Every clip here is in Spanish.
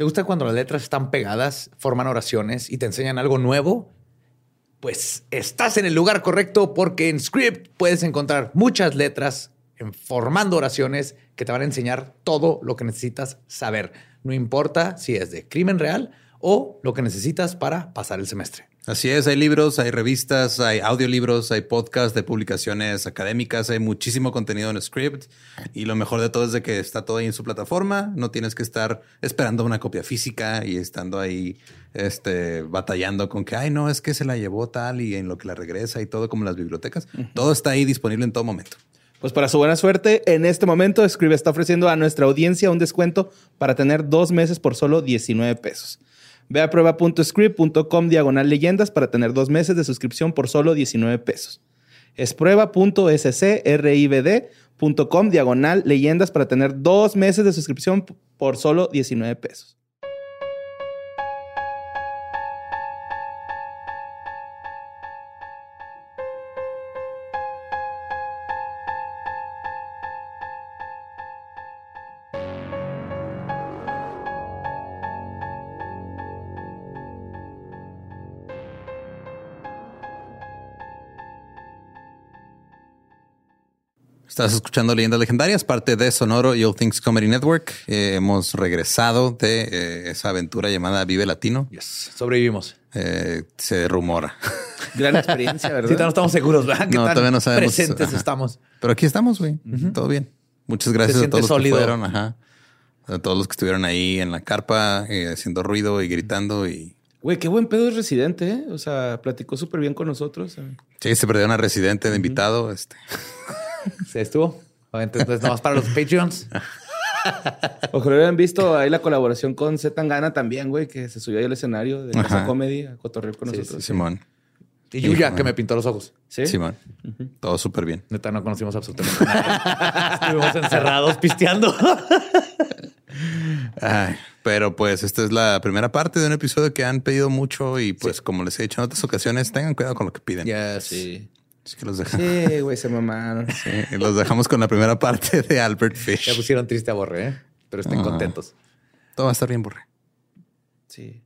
¿Te gusta cuando las letras están pegadas, forman oraciones y te enseñan algo nuevo? Pues estás en el lugar correcto porque en Script puedes encontrar muchas letras formando oraciones que te van a enseñar todo lo que necesitas saber. No importa si es de crimen real o lo que necesitas para pasar el semestre. Así es, hay libros, hay revistas, hay audiolibros, hay podcasts de publicaciones académicas, hay muchísimo contenido en Script y lo mejor de todo es de que está todo ahí en su plataforma, no tienes que estar esperando una copia física y estando ahí este, batallando con que, ay, no, es que se la llevó tal y en lo que la regresa y todo como las bibliotecas. Todo está ahí disponible en todo momento. Pues para su buena suerte, en este momento Scribe está ofreciendo a nuestra audiencia un descuento para tener dos meses por solo 19 pesos. Ve a prueba.script.com diagonal leyendas para tener dos meses de suscripción por solo 19 pesos. Es prueba.scribd.com diagonal leyendas para tener dos meses de suscripción por solo 19 pesos. Estás escuchando Leyendas Legendarias, parte de Sonoro y All Things Comedy Network. Eh, hemos regresado de eh, esa aventura llamada Vive Latino. Yes. Sobrevivimos. Eh, se rumora. Gran experiencia, ¿verdad? Sí, no estamos seguros, ¿verdad? ¿Qué No, tan todavía no sabemos. Presentes Ajá. estamos. Pero aquí estamos, güey. Todo bien. Muchas gracias a todos los que fueron. Ajá. A todos los que estuvieron ahí en la carpa, eh, haciendo ruido y gritando. Y Güey, qué buen pedo es residente, ¿eh? O sea, platicó súper bien con nosotros. sí, se perdió una residente de invitado. Este. Se estuvo. Entonces, nomás para los Patreons. Ojalá hubieran visto ahí la colaboración con Z Tangana también, güey, que se subió ahí al escenario de Casa. Comedy a cotorrear con Sí, nosotros. Simón. Y Yuya, que me pintó los ojos. ¿Sí? Simón. Todo súper bien. Neta, no conocimos absolutamente nada. Estuvimos encerrados pisteando. Ay, pero pues esta es la primera parte de un episodio que han pedido mucho y pues como les he dicho en otras ocasiones, tengan cuidado con lo que piden. Yes. Sí. Así que los dejamos. Sí, güey, se mamaron. y los dejamos con la primera parte de Albert Ya Fish. pusieron triste a Borre, ¿eh? Pero estén Ajá. contentos. Todo va a estar bien, Borre. Sí.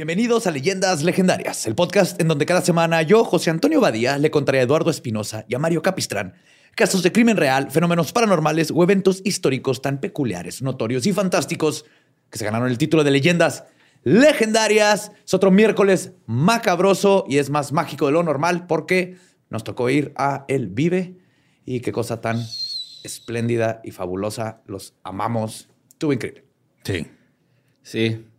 Bienvenidos a Leyendas Legendarias, el podcast en donde cada semana yo, José Antonio Badía, le contaré a Eduardo Espinosa y a Mario Capistrán casos de crimen real, fenómenos paranormales o eventos históricos tan peculiares, notorios y fantásticos que se ganaron el título de Leyendas Legendarias. Es otro miércoles macabroso y es más mágico de lo normal porque nos tocó ir a El Vive y qué cosa tan espléndida y fabulosa. Los amamos. Estuvo increíble. Sí. Sí.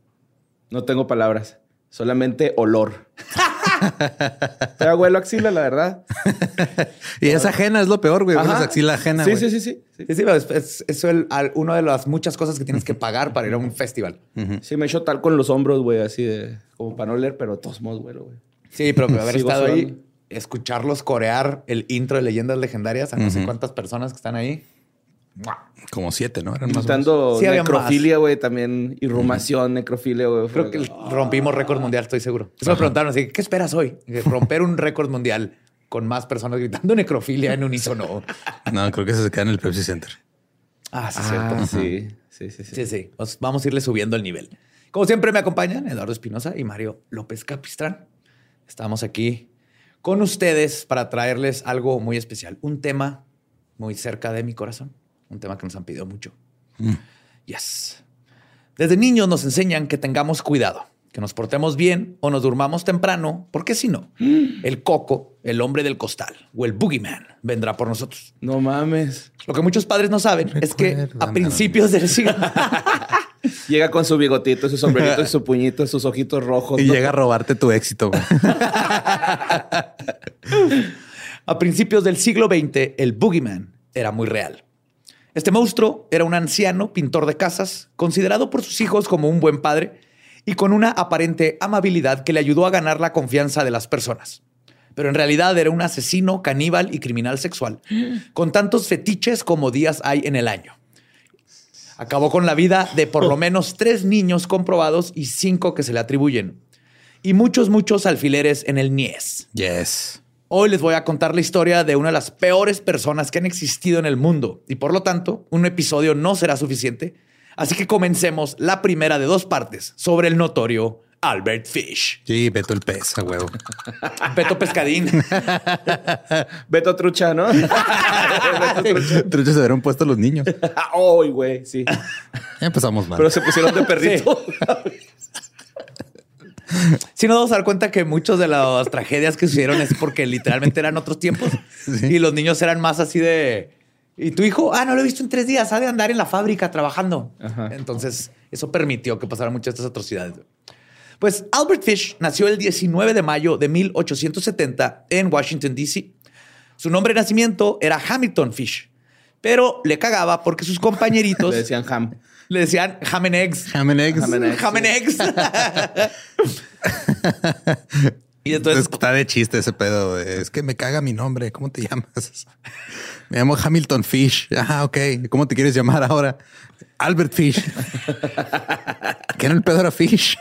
No tengo palabras. Solamente olor. Te abuelo axila, la verdad. Y es ajena, es lo peor, güey. Axila ajena. Sí, güey. sí, sí, sí. sí. Sí, sí, pero es, es, es el- al- una de las muchas cosas que tienes que pagar para ir a un festival. Sí, me echo tal con los hombros, güey, así de como para no leer, pero de todos modos, güey. Sí, pero haber estado ahí, escucharlos corear el intro de Leyendas Legendarias a no sé cuántas personas que están ahí. Como siete, ¿no? Eran más o menos. Quitando Sí, había necrofilia, güey, también irrumación, necrofilia, güey. Creo que rompimos récord mundial, estoy seguro. Eso me preguntaron así, ¿qué esperas hoy? Romper un récord mundial con más personas gritando necrofilia en unísono. No, creo que se queda en el Pepsi Center. Ah, sí, Ah, cierto. sí, sí, sí, sí. Sí, sí. Os- vamos a irle subiendo el nivel. Como siempre me acompañan Eduardo Espinosa y Mario López Capistrán. Estamos aquí con ustedes para traerles algo muy especial, un tema muy cerca de mi corazón, un tema que nos han pedido mucho. Yes. Desde niños nos enseñan que tengamos cuidado, que nos portemos bien o nos durmamos temprano, porque si no, el coco, el hombre del costal o el boogeyman vendrá por nosotros. No mames. Lo que muchos padres no saben es que a principios del siglo Llega con su bigotito, su sombrerito, y su puñito, sus ojitos rojos. Y ¿no? llega a robarte tu éxito. A principios del siglo XX, el Boogeyman era muy real. Este monstruo era un anciano pintor de casas, considerado por sus hijos como un buen padre y con una aparente amabilidad que le ayudó a ganar la confianza de las personas. Pero en realidad era un asesino, caníbal y criminal sexual, con tantos fetiches como días hay en el año. Acabó con la vida de por lo menos tres niños comprobados y cinco que se le atribuyen. Y muchos, muchos alfileres en el Nies. Yes. Hoy les voy a contar la historia de una de las peores personas que han existido en el mundo y por lo tanto un episodio no será suficiente. Así que comencemos la primera de dos partes sobre el notorio Albert Fish. Sí, Beto el pez, a huevo. Beto Pescadín. Beto Trucha, ¿no? Truchas se hubieran puesto los niños. Ay, güey, sí. Empezamos mal. Pero se pusieron de perrito. Si nos vamos a dar cuenta que muchas de las tragedias que sucedieron es porque literalmente eran otros tiempos y los niños eran más así de... ¿Y tu hijo? Ah, no lo he visto en tres días. Ha de andar en la fábrica trabajando. Ajá. Entonces, eso permitió que pasaran muchas de estas atrocidades. Pues Albert Fish nació el 19 de mayo de 1870 en Washington, D.C. Su nombre de nacimiento era Hamilton Fish, pero le cagaba porque sus compañeritos Le decían ham. Le decían ham and eggs. Ham and eggs. Ham and eggs. Ham and eggs. y entonces Está de chiste ese pedo. de, Es que me caga mi nombre. ¿Cómo te llamas? Me llamo Hamilton Fish. Ah, ok. ¿Cómo te quieres llamar ahora? Albert Fish. ¿Qué no el pedo era Fish?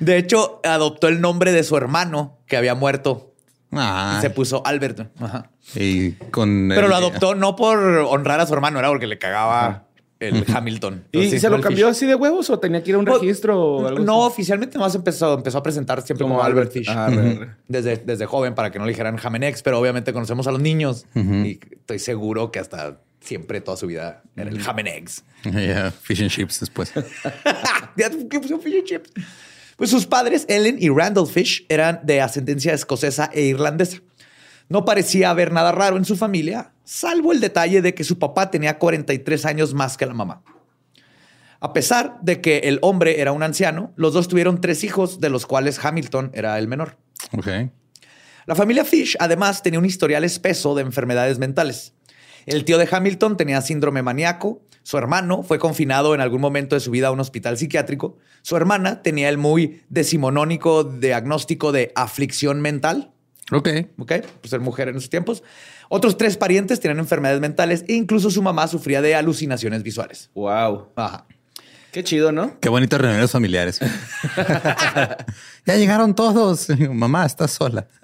De hecho, adoptó el nombre de su hermano que había muerto Ah, y se puso Albert. Ajá. y con Pero el- lo adoptó no por honrar a su hermano, era porque le cagaba el Hamilton. ¿Y se lo cambió Fish. así de huevos o tenía que ir a un Pues, registro o algo No, así? oficialmente más empezó, empezó a presentar siempre como, Como Albert. Fish. Ah. Desde, desde joven para que no le dijeran Jamenex, pero obviamente conocemos a los niños y estoy seguro que hasta siempre toda su vida era el Jamenex. Yeah, fish and chips después. ¿Qué puso fish and chips? Pues sus padres, Ellen y Randall Fish, eran de ascendencia escocesa e irlandesa. No parecía haber nada raro en su familia, salvo el detalle de que su papá tenía 43 años más que la mamá. A pesar de que el hombre era un anciano, los dos tuvieron tres hijos, de los cuales Hamilton era el menor. La familia Fish además tenía un historial espeso de enfermedades mentales. El tío de Hamilton tenía síndrome maníaco, su hermano fue confinado en algún momento de su vida a un hospital psiquiátrico, su hermana tenía el muy decimonónico diagnóstico de aflicción mental, Ok. ¿ok? Por ser mujer en esos tiempos. Otros tres parientes tenían enfermedades mentales e incluso su mamá sufría de alucinaciones visuales. Wow. Ajá. Qué chido, ¿no? Qué bonitas reuniones familiares. ya llegaron todos. Mamá, estás sola.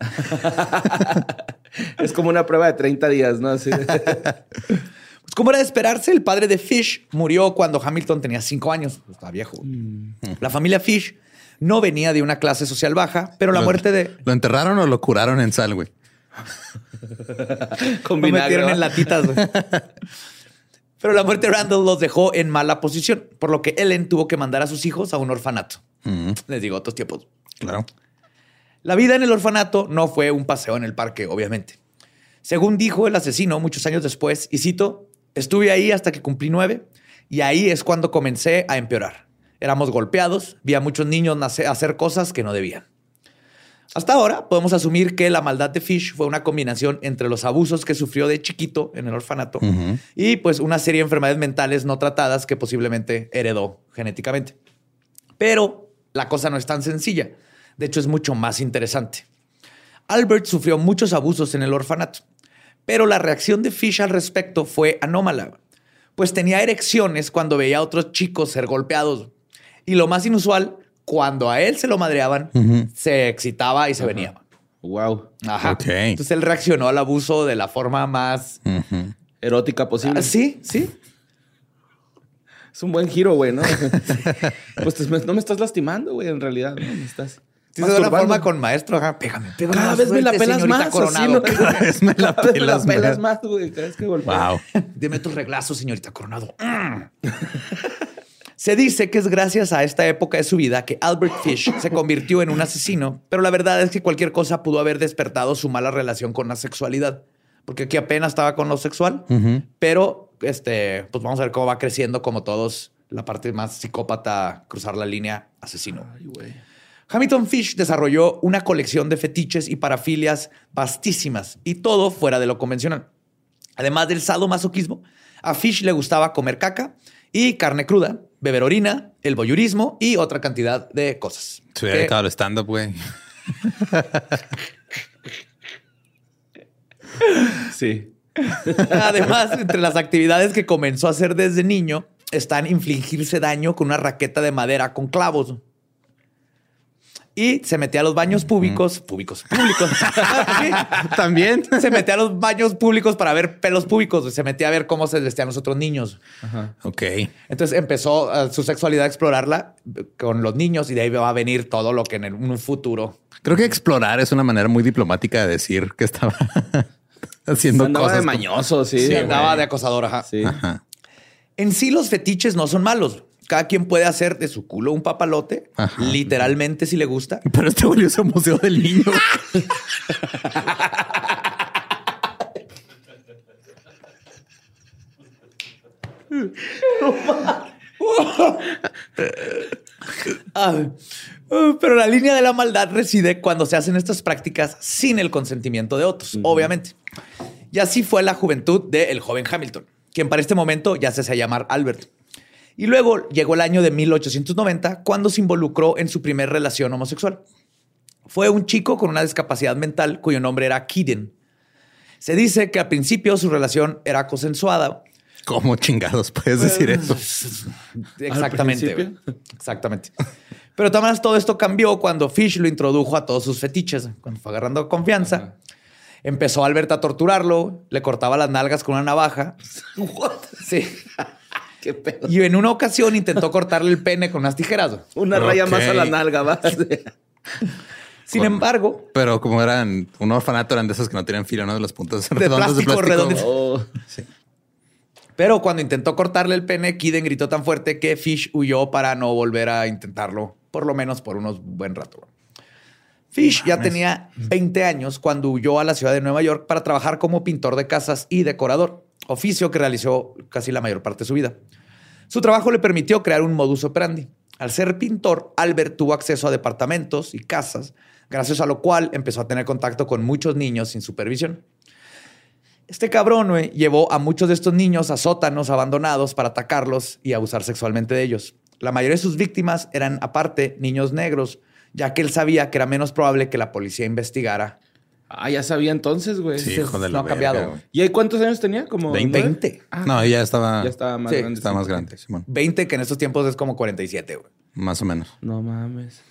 Es como una prueba de 30 días, ¿no? Así. Pues como era de esperarse, el padre de Fish murió cuando Hamilton tenía cinco años. Pues, Estaba viejo. La familia Fish no venía de una clase social baja, pero la Lo- muerte de... ¿Lo enterraron o lo curaron en sal, güey? Con Lo vinagre, metieron en latitas. güey. Pero la muerte de Randall los dejó en mala posición, por lo que Ellen tuvo que mandar a sus hijos a un orfanato. Mm, Les digo, otros tiempos. claro. La vida en el orfanato no fue un paseo en el parque, obviamente. Según dijo el asesino muchos años después, y cito, estuve ahí hasta que cumplí nueve y ahí es cuando comencé a empeorar. Éramos golpeados, vi a muchos niños hacer cosas que no debían. Hasta ahora podemos asumir que la maldad de Fish fue una combinación entre los abusos que sufrió de chiquito en el orfanato y pues una serie de enfermedades mentales no tratadas que posiblemente heredó genéticamente. Pero la cosa no es tan sencilla. De hecho, es mucho más interesante. Albert sufrió muchos abusos en el orfanato, pero la reacción de Fish al respecto fue anómala, pues tenía erecciones cuando veía a otros chicos ser golpeados. Y lo más inusual, cuando a él se lo madreaban, se excitaba y se venía. Wow. Ajá. Ok. Entonces él reaccionó al abuso de la forma más... Erótica posible. Ah, sí, sí. Es un buen giro, güey, ¿no? pues te- no me estás lastimando, güey, en realidad. ¿no? Me estás Sí, de una masturbando. forma con maestro, ajá, pégame, pégame. Cada vez me la pelas más. Coronado. Cada vez me la pelas más. más, güey. Cada vez que golpeo. Wow. Dime tus reglazos, señorita Coronado. Se dice que es gracias a esta época de su vida que Albert Fish se convirtió en un asesino, pero la verdad es que cualquier cosa pudo haber despertado su mala relación con la sexualidad, porque aquí apenas estaba con lo sexual, pero este, pues vamos a ver cómo va creciendo como todos la parte más psicópata, cruzar la línea asesino. Ay. Hamilton Fish desarrolló una colección de fetiches y parafilias vastísimas y todo fuera de lo convencional. Además del sadomasoquismo, a Fish le gustaba comer caca y carne cruda, beber orina, el voyurismo y otra cantidad de cosas. Se hubiera dedicado al stand-up, güey. Sí. Además, entre las actividades que comenzó a hacer desde niño están infligirse daño con una raqueta de madera con clavos. Y se metía a los baños públicos, públicos, públicos. Sí. También. se metía a los baños públicos para ver pelos públicos. Se metía a ver cómo se vestían los otros niños. Ok. Entonces empezó eh, su sexualidad a explorarla con los niños y de ahí va a venir todo lo que en el- un futuro. Creo que explorar es una manera muy diplomática de decir que estaba haciendo Andaba cosas. de mañoso, sí. Sí, güey. andaba de acosador. ajá. Sí. Ajá. En sí, los fetiches no son malos. Cada quien puede hacer de su culo un papalote, Ajá. literalmente si le gusta. Pero este volvió ese museo del niño. Ah, uh, pero la línea de la maldad reside cuando se hacen estas prácticas sin el consentimiento de otros, obviamente. Y así fue la juventud del joven Hamilton, quien para este momento ya se hacía llamar Albert. Y luego llegó el año de 1890 cuando se involucró en su primer relación homosexual. Fue un chico con una discapacidad mental cuyo nombre era Kiden. Se dice que al principio su relación era consensuada, ¿Cómo chingados puedes decir eso? Exactamente. Exactamente. Pero también todo esto cambió cuando Fish lo introdujo a todos sus fetiches. Cuando fue agarrando confianza, empezó Albert a torturarlo, le cortaba las nalgas con una navaja. Sí. Qué pedo. Y en una ocasión intentó cortarle el pene con unas tijeras. Una raya más a la nalga, va. Sin embargo, Pero como eran un orfanato, eran de esas que no tenían filo, ¿no? De las puntas De redondas de plástico, plástico. redondas. Oh. pero cuando intentó cortarle el pene, Kiden gritó tan fuerte que Fish huyó para no volver a intentarlo, por lo menos por unos buen rato. Fish ya tenía 20 años cuando huyó a la ciudad de Nueva York para trabajar como pintor de casas y decorador, oficio que realizó casi la mayor parte de su vida. Su trabajo le permitió crear un modus operandi. Al ser pintor, Albert tuvo acceso a departamentos y casas, gracias a lo cual empezó a tener contacto con muchos niños sin supervisión. Este cabrón llevó a muchos de estos niños a sótanos abandonados para atacarlos y abusar sexualmente de ellos. La mayoría de sus víctimas eran, aparte, niños negros, ya que él sabía que era menos probable que la policía investigara. Ah, ya sabía entonces, güey. Sí, hijo de no la ha cambiado. verga, güey. güey. ¿Y ahí cuántos años tenía? Como 20. nueve? 20. No, ya estaba, Ya estaba más Sí, grande. estaba más grande, Simón. 20 que en estos tiempos es como 47. güey. Más o menos. No mames.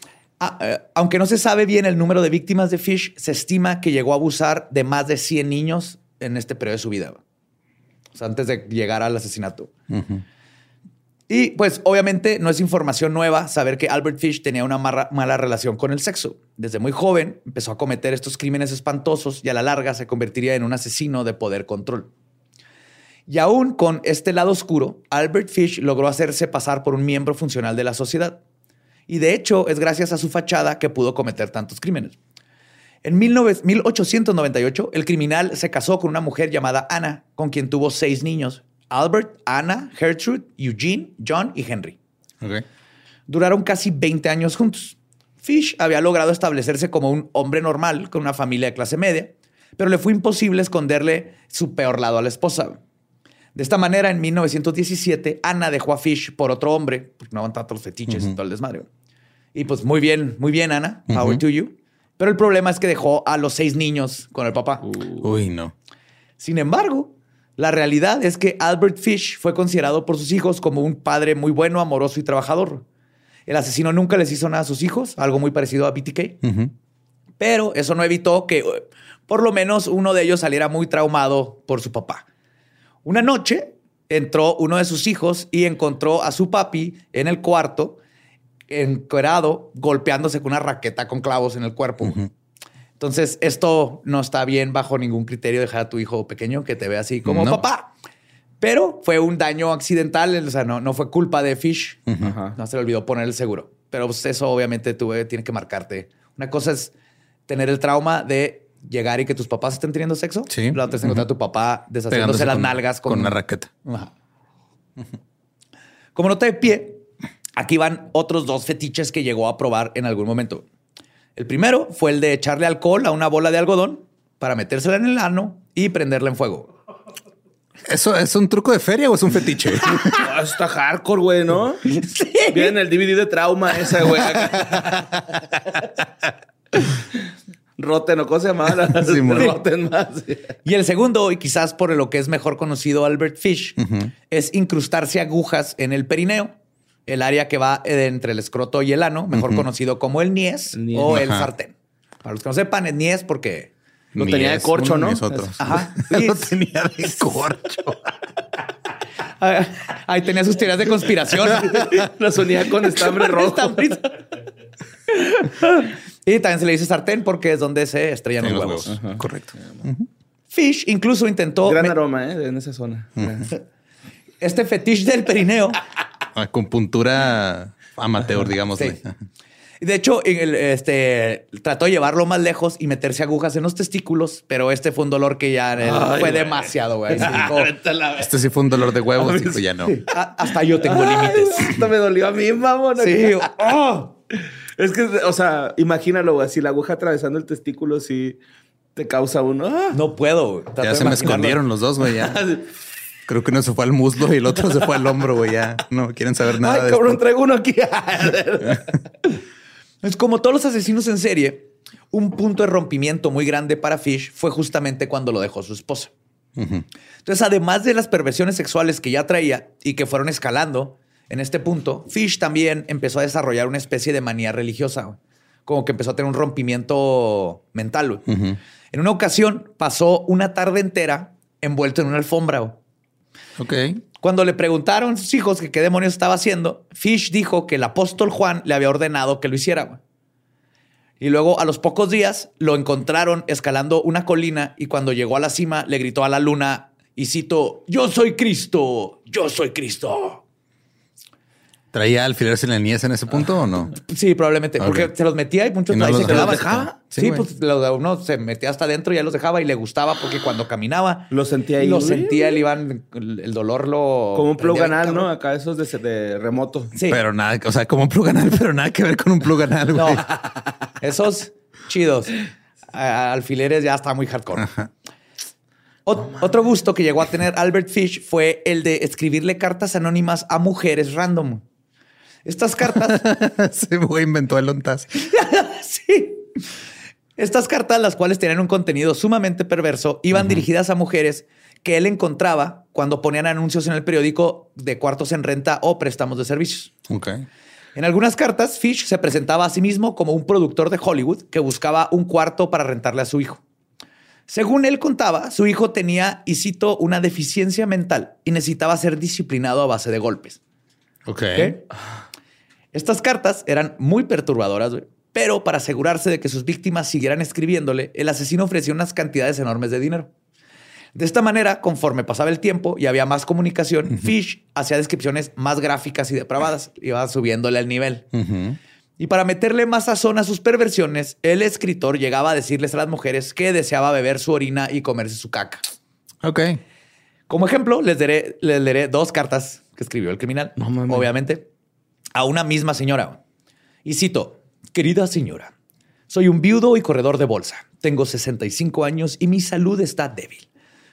Ah, eh, aunque no se sabe bien el número de víctimas de Fish, se estima que llegó a abusar de más de 100 niños en este periodo de su vida. güey. O sea, antes de llegar al asesinato. Ujú. Y pues obviamente no es información nueva saber que Albert Fish tenía una mala relación con el sexo. Desde muy joven empezó a cometer estos crímenes espantosos y a la larga se convertiría en un asesino de poder control. Y aún con este lado oscuro, Albert Fish logró hacerse pasar por un miembro funcional de la sociedad. Y de hecho es gracias a su fachada que pudo cometer tantos crímenes. En 19 1898, el criminal se casó con una mujer llamada Anna, con quien tuvo seis niños. Albert, Anna, Gertrude, Eugene, John y Henry. Duraron casi 20 años juntos. Fish había logrado establecerse como un hombre normal con una familia de clase media, pero le fue imposible esconderle su peor lado a la esposa. De esta manera, en 1917, Anna dejó a Fish por otro hombre, porque no aguantaba todos los fetiches y todo el desmadre. Y pues muy bien, muy bien, Ana. Power to you. Pero el problema es que dejó a los seis niños con el papá. Uy, no. Sin embargo, la realidad es que Albert Fish fue considerado por sus hijos como un padre muy bueno, amoroso y trabajador. El asesino nunca les hizo nada a sus hijos, algo muy parecido a BTK. Pero eso no evitó que eh, por lo menos uno de ellos saliera muy traumado por su papá. Una noche entró uno de sus hijos y encontró a su papi en el cuarto, encuerado, golpeándose con una raqueta con clavos en el cuerpo. Entonces, esto no está bien bajo ningún criterio dejar a tu hijo pequeño que te vea así como No. papá. Pero fue un daño accidental, o sea, no, no fue culpa de Fish. Ajá. No se le olvidó poner el seguro. Pero pues, eso obviamente tuve, tiene que marcarte. Una cosa es tener el trauma de llegar y que tus papás estén teniendo sexo. Sí. La otra es encontrar a tu papá deshaciéndose Pegándose las con- nalgas con, con una raqueta. Ajá. Como nota de pie, aquí van otros dos fetiches que llegó a probar en algún momento. El primero fue el de echarle alcohol a una bola de algodón para metérsela en el ano y prenderla en fuego. ¿Eso es un truco de feria o es un fetiche? Está hardcore, güey, ¿no? Sí. Viene el DVD de trauma esa, güey. Rotten, ¿o cómo se llamaba? La- Sí. Rotten más. Y el segundo, y quizás por lo que es mejor conocido Albert Fish, es incrustarse agujas en el perineo, el área que va entre el escroto y el ano, mejor conocido como el niés, El niés. o el sartén. Para los que no sepan, el niés porque... Lo tenía de es corcho, ¿no? es. Ajá. Lo tenía de corcho. Ah, Ahí tenía sus teorías de conspiración. Lo sonía con estambre rojo. Y también se le dice sartén porque es donde se estrellan los, los huevos. huevos. Correcto. Fish incluso intentó Gran aroma, ¿eh? En esa zona. este fetiche del perineo. Acupuntura amateur, digámosle. Sí. De hecho, en el- este, trató de llevarlo más lejos y meterse agujas en los testículos, pero este fue un dolor que ya Ay, fue güey. demasiado, güey. Este sí fue un dolor de huevos, dijo ya no. "Ah, hasta yo tengo límites. Esto me dolió a mí, mamón. Sí. oh. Es que, o sea, imagínalo, güey. Si la aguja atravesando el testículo, sí te causa uno. ¡ah! No puedo. güey. Ya se me escondieron los dos, güey. Ya. Creo que uno se fue al muslo y el otro se fue al hombro, güey. Ya no quieren saber nada Ay, de cabrón, esto. traigo uno aquí. Es como todos los asesinos en serie, un punto de rompimiento muy grande para Fish fue justamente cuando lo dejó su esposa. Entonces, además de las perversiones sexuales que ya traía y que fueron escalando en este punto, Fish también empezó a desarrollar una especie de manía religiosa, güey. como que empezó a tener un rompimiento mental. güey. En una ocasión pasó una tarde entera envuelto en una alfombra. güey. Cuando le preguntaron a sus hijos que qué demonios estaba haciendo, Fish dijo que el apóstol Juan le había ordenado que lo hiciera. Y luego a los pocos días lo encontraron escalando una colina y cuando llegó a la cima le gritó a la luna y cito, yo soy Cristo, yo soy Cristo. ¿Traía alfileres en la niñez en ese punto o no? Sí, probablemente, porque se los metía y muchos ¿Y no ahí los se quedaban. dejaba? Sí, Sí, pues lo- uno se metía hasta adentro y ya los dejaba y le gustaba porque cuando caminaba Lo sentía ahí. lo sentía, el iban, el el dolor lo Como un plug anal, ¿no? Acá esos de, de remoto. Sí. Pero nada, o sea, como un plug anal, pero nada que ver con un plug anal, No, esos chidos. Alfileres ya está muy hardcore. Ot- Otro gusto que llegó a tener Albert Fish fue el de escribirle cartas anónimas a mujeres random. Estas cartas, güey inventó el ontas. sí. Estas cartas, las cuales tenían un contenido sumamente perverso, iban dirigidas a mujeres que él encontraba cuando ponían anuncios en el periódico de cuartos en renta o préstamos de servicios. Ok. En algunas cartas, Fish se presentaba a sí mismo como un productor de Hollywood que buscaba un cuarto para rentarle a su hijo. Según él contaba, su hijo tenía, y cito, una deficiencia mental y necesitaba ser disciplinado a base de golpes. Ok. ¿ok? Estas cartas eran muy perturbadoras, pero para asegurarse de que sus víctimas siguieran escribiéndole, el asesino ofrecía unas cantidades enormes de dinero. De esta manera, conforme pasaba el tiempo y había más comunicación, Fish hacía descripciones más gráficas y depravadas, iba subiéndole el nivel. Y para meterle más sazón a sus perversiones, el escritor llegaba a decirles a las mujeres que deseaba beber su orina y comerse su caca. Ok. Como ejemplo, les leeré, les leeré dos cartas que escribió el criminal, No obviamente, a una misma señora. Y cito, querida señora, soy un viudo y corredor de bolsa. Tengo 65 años y mi salud está débil.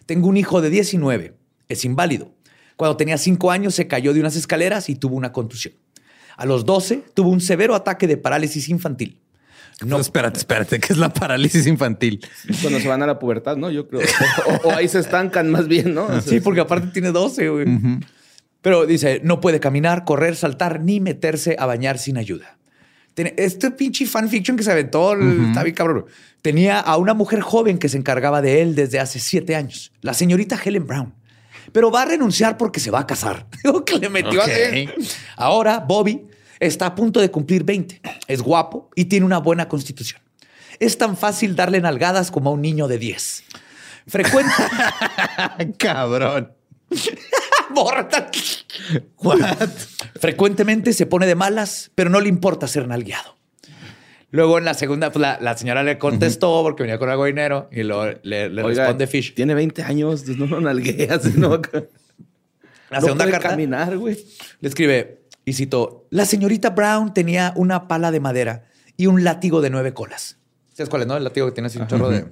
Tengo un hijo de 19. Es inválido. Cuando tenía 5 años se cayó de unas escaleras y tuvo una contusión. A los 12 tuvo un severo ataque de parálisis infantil. No, espérate, espérate, ¿qué es la parálisis infantil? Cuando se van a la pubertad, ¿no? Yo creo. O, o ahí se estancan más bien, ¿no? Sí, porque aparte tiene 12, güey. Pero dice, no puede caminar, correr, saltar, ni meterse a bañar sin ayuda. Este pinche fanfiction que se aventó, el- está bien cabrón. Tenía a una mujer joven que se encargaba de él desde hace siete años, la señorita Helen Brown. Pero va a renunciar porque se va a casar. Digo que le metió Ok. así. Ahora Bobby está a punto de cumplir 20. Es guapo y tiene una buena constitución. Es tan fácil darle nalgadas como a un niño de 10. Frecuente. Cabrón. What? Frecuentemente se pone de malas, pero no le importa ser nalgueado. Luego en la segunda, pues, la, la señora le contestó porque venía con algo de dinero y luego le, le Oiga, responde Fish. Tiene 20 años, pues, no lo nalgueas, no. La No segunda puede carta caminar, güey. le escribe y cito: La señorita Brown tenía una pala de madera y un látigo de nueve colas. ¿Sabes cuál es? No, el látigo que tiene así un chorro de.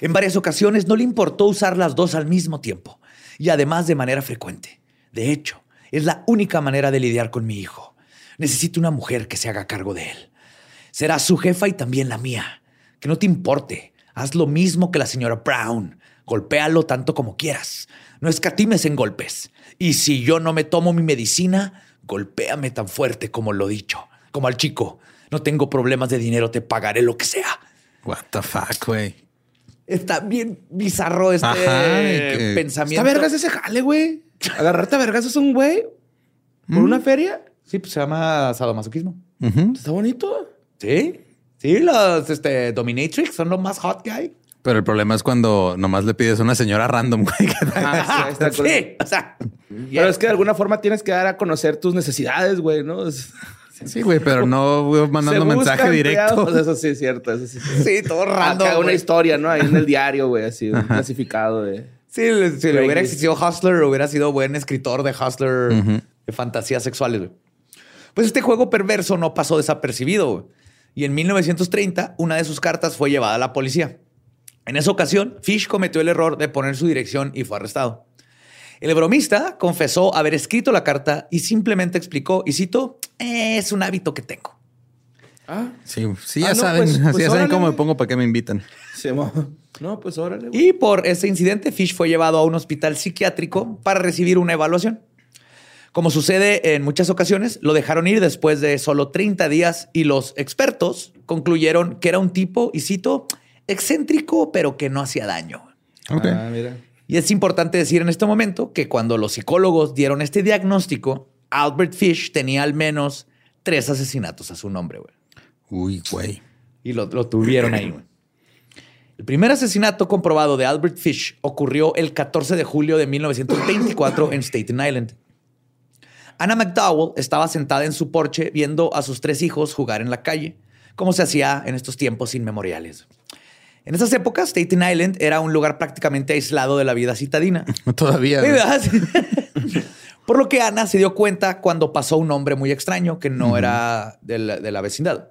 En varias ocasiones no le importó usar las dos al mismo tiempo y además de manera frecuente. De hecho, es la única manera de lidiar con mi hijo. Necesito una mujer que se haga cargo de él. Será su jefa y también la mía. Que no te importe. Haz lo mismo que la señora Brown. Golpéalo tanto como quieras. No escatimes en golpes. Y si yo no me tomo mi medicina, golpéame tan fuerte como lo dicho. Como al chico. No tengo problemas de dinero, te pagaré lo que sea. What the fuck, güey. Está bien bizarro este Ajá, que- pensamiento. Está vergas ese jale, güey. Agarrarte a vergas es un güey por una feria. Sí, pues se llama sadomasoquismo. Ujú. Está bonito. Sí. Sí, los este, dominatrix son los más hot guy. Pero el problema es cuando nomás le pides a una señora random, güey. que- Ah. Sí, o sea. Pero es que de alguna forma tienes que dar a conocer tus necesidades, güey, ¿no? Es- Sí, güey, pero no güey, mandando mensaje directo. empleados. Eso sí es cierto. Eso sí, es cierto. Sí, todo random. Acá una historia, ¿no? Ahí en el diario, güey, así, un clasificado de... Sí, le- si le hubiera existido Hustler, hubiera sido buen escritor de Hustler de fantasías sexuales. güey. Pues este juego perverso no pasó desapercibido. güey. Y en 1930, una de sus cartas fue llevada a la policía. En esa ocasión, Fish cometió el error de poner su dirección y fue arrestado. El bromista confesó haber escrito la carta y simplemente explicó, y cito, es un hábito que tengo. Ah, Sí, sí, Ah, ya no, saben, pues- pues ya saben órale, cómo me pongo para qué me invitan. mo- No, pues órale, güey. Y por ese incidente, Fish fue llevado a un hospital psiquiátrico para recibir una evaluación. Como sucede en muchas ocasiones, lo dejaron ir después de solo 30 días y los expertos concluyeron que era un tipo, y cito, excéntrico, pero que no hacía daño. Ok. Ah, mira. Y es importante decir en este momento que cuando los psicólogos dieron este diagnóstico, Albert Fish tenía al menos tres asesinatos a su nombre. güey. Uy, güey. Y lo, lo tuvieron ahí. güey. El primer asesinato comprobado de Albert Fish ocurrió el 14 de julio de 1924 en Staten Island. Anna McDowell estaba sentada en su porche viendo a sus tres hijos jugar en la calle, como se hacía en estos tiempos inmemoriales. En esas épocas, Staten Island era un lugar prácticamente aislado de la vida citadina. Todavía. Sí. Por lo que Ana se dio cuenta cuando pasó un hombre muy extraño que no era de la, de la vecindad.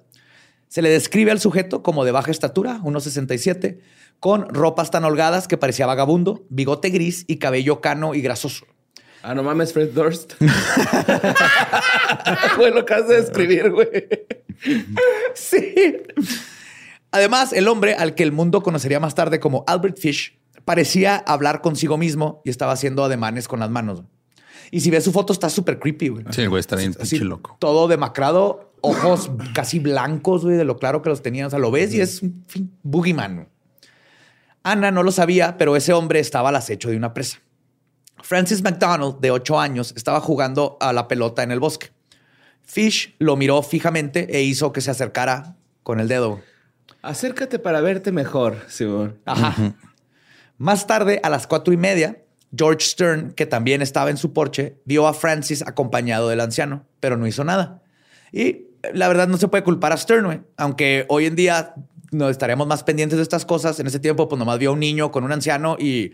Se le describe al sujeto como de baja estatura, 1,67, con ropas tan holgadas que parecía vagabundo, bigote gris y cabello cano y grasoso. Ah, no mames, Fred Durst. Güey, lo acabas de describir, güey. Sí. Además, el hombre al que el mundo conocería más tarde como Albert Fish parecía hablar consigo mismo y estaba haciendo ademanes con las manos. Y si ves su foto, está súper creepy, güey. Sí, güey, está bien pinche loco. Todo demacrado, ojos casi blancos, güey, de lo claro que los tenía. O sea, lo ves y es un boogeyman. Ana no lo sabía, pero ese hombre estaba al acecho de una presa. Francis McDonald, de ocho años, estaba jugando a la pelota en el bosque. Fish lo miró fijamente e hizo que se acercara con el dedo. Acércate para verte mejor, Simón. Ajá. Más tarde, a las cuatro y media, George Stern, que también estaba en su porche, vio a Francis acompañado del anciano, pero no hizo nada. Y la verdad no se puede culpar a Stern. Aunque hoy en día no estaríamos más pendientes de estas cosas. En ese tiempo, pues nomás vio a un niño con un anciano y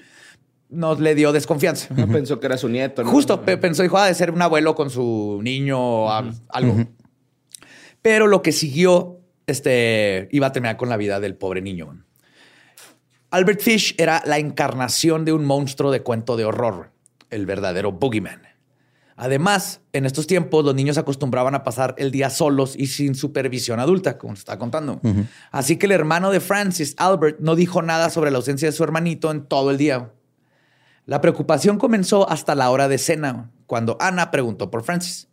nos le dio desconfianza. No pensó que era su nieto, ¿no? Justo pe- pensó, dijo, ha de ser un abuelo con su niño o al- algo. Pero lo que siguió, este, iba a terminar con la vida del pobre niño. Albert Fish era la encarnación de un monstruo de cuento de horror, el verdadero boogeyman. Además, en estos tiempos los niños acostumbraban a pasar el día solos y sin supervisión adulta, como se estaba contando. Así que el hermano de Francis, Albert, no dijo nada sobre la ausencia de su hermanito en todo el día. La preocupación comenzó hasta la hora de cena, cuando Ana preguntó por Francis.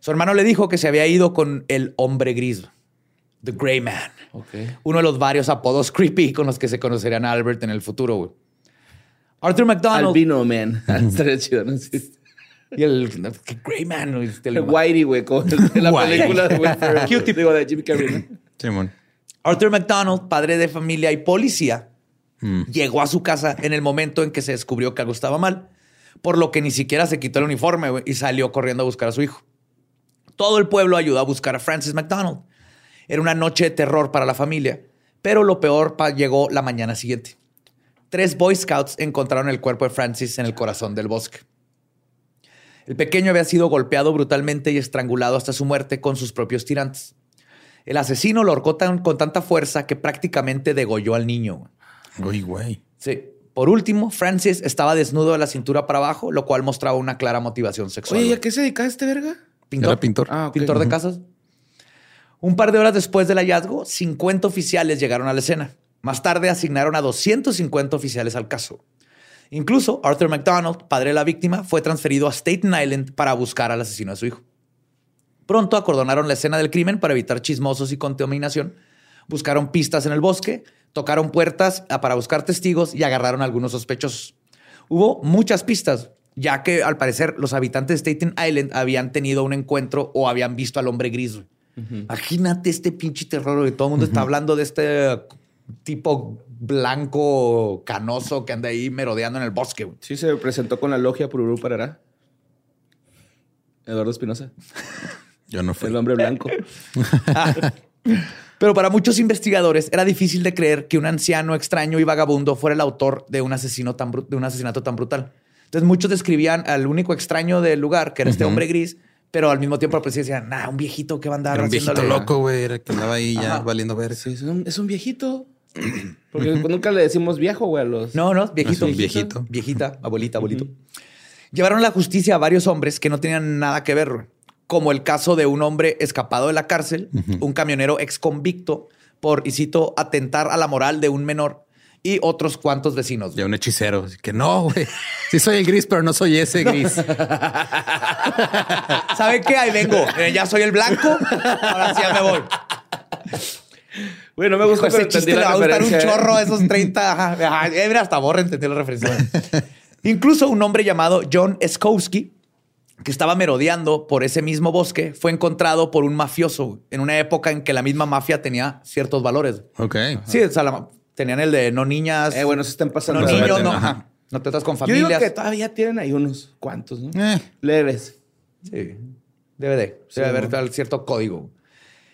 Su hermano le dijo que se había ido con el hombre gris, The Gray Man, uno de los varios apodos creepy con los que se conocerían a Albert en el futuro. güey. Arthur McDonald. Albino Man. Estaría chido, ¿no? Sí. Y el ¿qué Gray Man. este, el- Whitey, güey, en la película de. Cutie. Digo, de Jimmy Carrey. Simón. Arthur McDonald, padre de familia y policía, llegó a su casa en el momento en que se descubrió que algo estaba mal, por lo que ni siquiera se quitó el uniforme güey, y salió corriendo a buscar a su hijo. Todo el pueblo ayudó a buscar a Francis McDonald. Era una noche de terror para la familia, pero lo peor llegó la mañana siguiente. Tres Boy Scouts encontraron el cuerpo de Francis en el corazón del bosque. El pequeño había sido golpeado brutalmente y estrangulado hasta su muerte con sus propios tirantes. El asesino lo ahorcó tan- con tanta fuerza que prácticamente degolló al niño. Uy, güey. Sí. Por último, Francis estaba desnudo de la cintura para abajo, lo cual mostraba una clara motivación sexual. Oye, ¿y güey. a qué se dedicaba este verga? Pintor. Era pintor. Ah. Pintor de casas. Un par de horas después del hallazgo, 50 oficiales llegaron a la escena. Más tarde asignaron a 250 oficiales al caso. Incluso Arthur McDonald, padre de la víctima, fue transferido a Staten Island para buscar al asesino de su hijo. Pronto acordonaron la escena del crimen para evitar chismosos y contaminación. Buscaron pistas en el bosque, tocaron puertas ah, para buscar testigos y agarraron algunos sospechosos. Hubo muchas pistas, ya que al parecer los habitantes de Staten Island habían tenido un encuentro o habían visto al hombre gris. Imagínate este pinche terror, que todo el mundo está hablando de este tipo blanco canoso que anda ahí merodeando en el bosque. güey. Sí, se presentó con la logia Pururú Parará. Eduardo Espinosa, Yo no fui. el hombre blanco. Pero para muchos investigadores era difícil de creer que un anciano extraño y vagabundo fuera el autor de un, asesino tan de un asesinato tan brutal. Entonces muchos describían al único extraño del lugar, que era este hombre gris, pero al mismo tiempo la policía decía, nah, un viejito que va a andar Era un viejito haciéndole-". loco, güey. Era que andaba ahí ya Ajá. valiendo ver. Sí, es un, es un viejito. Porque nunca le decimos viejo, güey, a los... No, no, viejito. Es un viejito. Viejita, abuelita, abuelito. Llevaron a la justicia a varios hombres que no tenían nada que ver, como el caso de un hombre escapado de la cárcel, un camionero ex convicto por, y cito, atentar a la moral de un menor y otros cuantos vecinos. Ya un hechicero. Que no, güey. Sí soy el gris, pero no soy ese gris. ¿Sabe qué? Ahí vengo. Eh, ya soy el blanco. Ahora sí ya me voy. Güey, no me gusta, pero ese chiste entendí le va a gustar un ¿eh? chorro a esos 30. Ajá, ajá. Eh, mira, hasta Borra entendió la referencia. Incluso un hombre llamado John Skowski, que estaba merodeando por ese mismo bosque, fue encontrado por un mafioso en una época en que la misma mafia tenía ciertos valores. Ok. Sí, o sea, la- tenían el de no niñas, Eh, bueno, se están pasando. no niños, no, ajá. no te tratas con Yo digo familias. que todavía tienen ahí unos cuantos, ¿no? Eh, Leves. Sí, debe de. Sí, Debe haber ¿no? tal cierto código.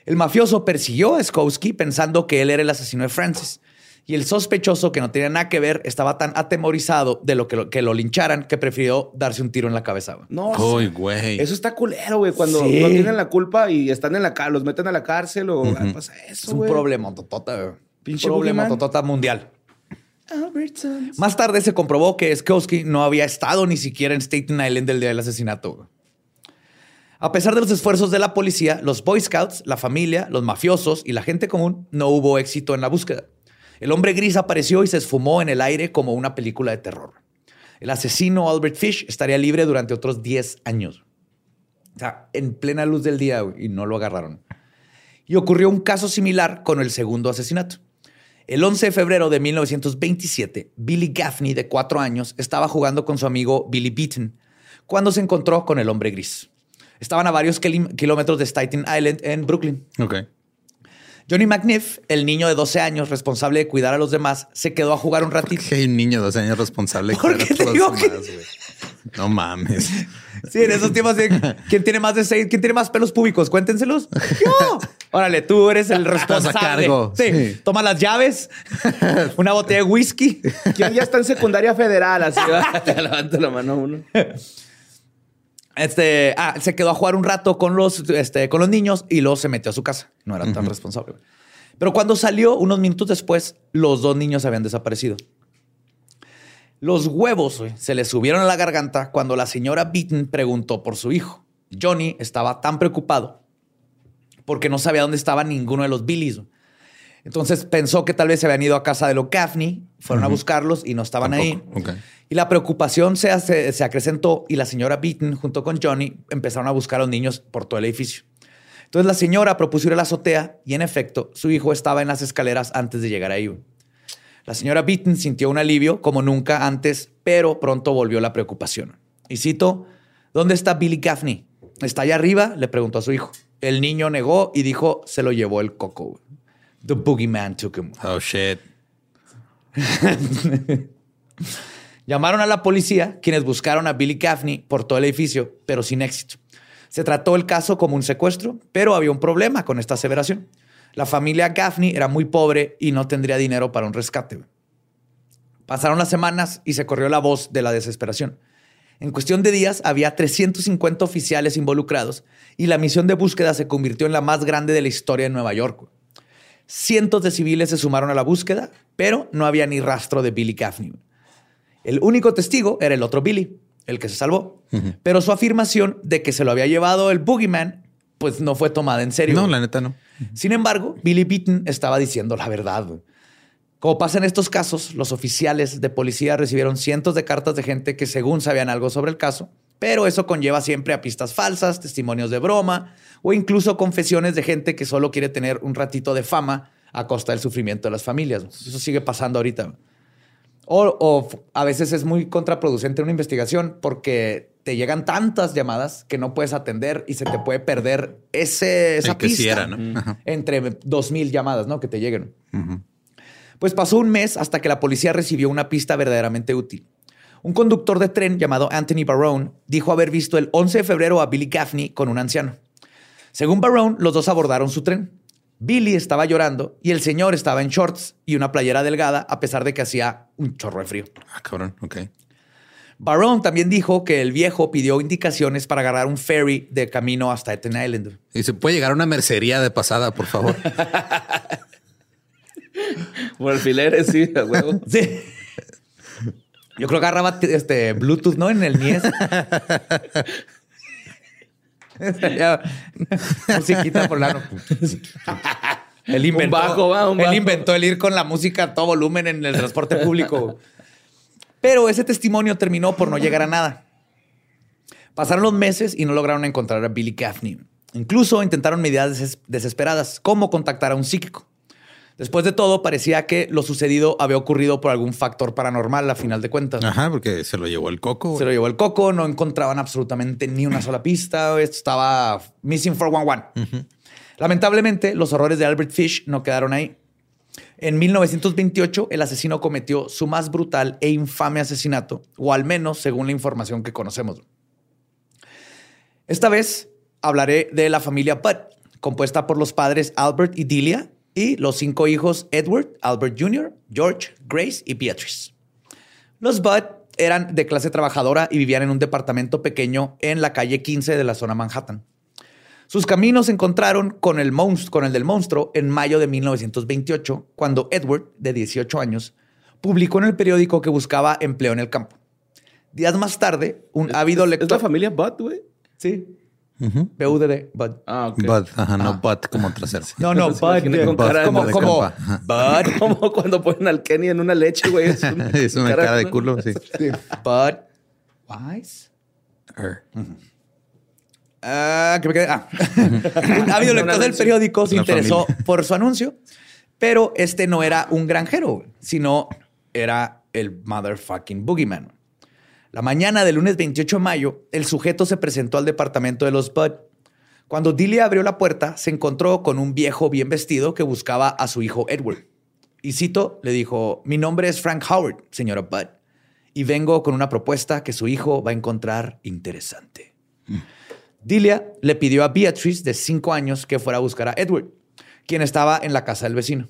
El mafioso persiguió a Skowski pensando que él era el asesino de Francis. Y el sospechoso, que no tenía nada que ver, estaba tan atemorizado de lo que lo, que lo lincharan que prefirió darse un tiro en la cabeza. güey. No, Uy, sí. güey. Eso está culero, güey. Cuando Sí. no tienen la culpa y están en la cárcel, los meten a la cárcel o pasa eso, Es un güey. problema totota. güey. Pinche problema totota mundial. Más tarde se comprobó que Skowski no había estado ni siquiera en Staten Island el día del asesinato. A pesar de los esfuerzos de la policía, los Boy Scouts, la familia, los mafiosos y la gente común, no hubo éxito en la búsqueda. El hombre gris apareció y se esfumó en el aire como una película de terror. El asesino Albert Fish estaría libre durante otros 10 años. O sea, en plena luz del día y no lo agarraron. Y ocurrió un caso similar con el segundo asesinato. El 11 de febrero de 1927, Billy Gaffney, de cuatro años, estaba jugando con su amigo Billy Beaton cuando se encontró con el hombre gris. Estaban a varios kilómetros de Staten Island, en Brooklyn. Ok. Johnny McNiff, el niño de 12 años responsable de cuidar a los demás, se quedó a jugar un ratito. Que hay un niño de 12 años responsable de ¿Por cuidar qué a los demás, güey. No mames. Sí, en esos tiempos, de, ¿quién tiene más de seis? ¿Quién tiene más pelos públicos? Cuéntenselos. Yo. Órale, tú eres el responsable. cargo. Sí. Sí. Toma las llaves, una botella de whisky. ¿Quién ya está en secundaria federal? Así. Te levanta la mano uno. Este, ah, se quedó a jugar un rato con los, este, con los niños y luego se metió a su casa. No era tan responsable. Pero cuando salió, unos minutos después, los dos niños habían desaparecido. Los huevos se le subieron a la garganta cuando la señora Beaton preguntó por su hijo. Johnny estaba tan preocupado porque no sabía dónde estaba ninguno de los Billys. Entonces pensó que tal vez se habían ido a casa de los Gaffney, fueron a buscarlos y no estaban ahí. Ok. Y la preocupación se, hace- se acrecentó y la señora Beaton, junto con Johnny, empezaron a buscar a los niños por todo el edificio. Entonces la señora propuso ir a la azotea y en efecto su hijo estaba en las escaleras antes de llegar ahí. La señora Beaton sintió un alivio como nunca antes, pero pronto volvió la preocupación. Y cito, ¿dónde está Billy Gaffney? ¿Está allá arriba? Le preguntó a su hijo. El niño negó y dijo, se lo llevó el coco. The boogeyman took him. Oh, shit. Llamaron a la policía, quienes buscaron a Billy Gaffney por todo el edificio, pero sin éxito. Se trató el caso como un secuestro, pero había un problema con esta aseveración. La familia Gaffney era muy pobre y no tendría dinero para un rescate. Pasaron las semanas y se corrió la voz de la desesperación. En cuestión de días había 350 oficiales involucrados y la misión de búsqueda se convirtió en la más grande de la historia en Nueva York. Cientos de civiles se sumaron a la búsqueda, pero no había ni rastro de Billy Gaffney. El único testigo era el otro Billy, el que se salvó. Pero su afirmación de que se lo había llevado el Boogeyman, pues no fue tomada en serio. No, la neta no. Sin embargo, Billy Beaton estaba diciendo la verdad. Como pasa en estos casos, los oficiales de policía recibieron cientos de cartas de gente que según sabían algo sobre el caso, pero eso conlleva siempre a pistas falsas, testimonios de broma o incluso confesiones de gente que solo quiere tener un ratito de fama a costa del sufrimiento de las familias. Eso sigue pasando ahorita. O, a veces es muy contraproducente una investigación porque te llegan tantas llamadas que no puedes atender y se te puede perder ese, esa El que sí pista era, ¿no? Entre dos mil llamadas, ¿no? Que te lleguen. Pues pasó un mes hasta que la policía recibió una pista verdaderamente útil. Un conductor de tren llamado Anthony Barone dijo haber visto el 11 de febrero a Billy Gaffney con un anciano. Según Barone, los dos abordaron su tren. Billy estaba llorando y el señor estaba en shorts y una playera delgada a pesar de que hacía un chorro de frío. Ah, cabrón. Ok. Barone también dijo que el viejo pidió indicaciones para agarrar un ferry de camino hasta Staten Island. Y se puede llegar a una mercería de pasada, por favor. Por alfileres, sí, a huevo. Sí. Yo creo que agarraba este Bluetooth, ¿no? En el Mies. Musiquita por la. Él inventó, bajo, va, un él inventó el ir con la música a todo volumen en el transporte público. Pero ese testimonio terminó por no llegar a nada. Pasaron los meses y no lograron encontrar a Billy Gaffney. Incluso intentaron medidas deses- desesperadas, como contactar a un psíquico. Después de todo, parecía que lo sucedido había ocurrido por algún factor paranormal, a final de cuentas. Ajá, porque se lo llevó el coco. güey. Se lo llevó el coco, no encontraban absolutamente ni una sola pista. Esto estaba missing 411. Lamentablemente, los horrores de Albert Fish no quedaron ahí. En 1928, el asesino cometió su más brutal e infame asesinato, o al menos según la información que conocemos. Esta vez hablaré de la familia Budd, compuesta por los padres Albert y Delia y los cinco hijos Edward, Albert Jr., George, Grace y Beatrice. Los Budd eran de clase trabajadora y vivían en un departamento pequeño en la calle 15 de la zona Manhattan. Sus caminos se encontraron con el, con el del monstruo en mayo de 1928, cuando Edward, de 18 años, publicó en el periódico que buscaba empleo en el campo. Días más tarde, un ávido ¿Es lector... la familia Butt, güey? Sí. BUDD, Bud. Ah, ok. Bud, ajá, no butt como trasero. No, no, Bud. con cara como, como. Bud. Como cuando ponen al Kenny en una leche, güey. Es una, es una cara de culo, sí. Sí, Bud. Wise. Er. Ah, que me quedé. Ah. Un ávido Un lector del periódico se interesó familia. por su anuncio, pero este no era un granjero, sino era el motherfucking boogeyman. La mañana del lunes 28 de mayo, el sujeto se presentó al departamento de los Bud. Cuando Delia abrió la puerta, se encontró con un viejo bien vestido que buscaba a su hijo Edward. Y cito, le dijo, mi nombre es Frank Howard, señora Bud, y vengo con una propuesta que su hijo va a encontrar interesante. Delia le pidió a Beatrice, de cinco años, que fuera a buscar a Edward, quien estaba en la casa del vecino.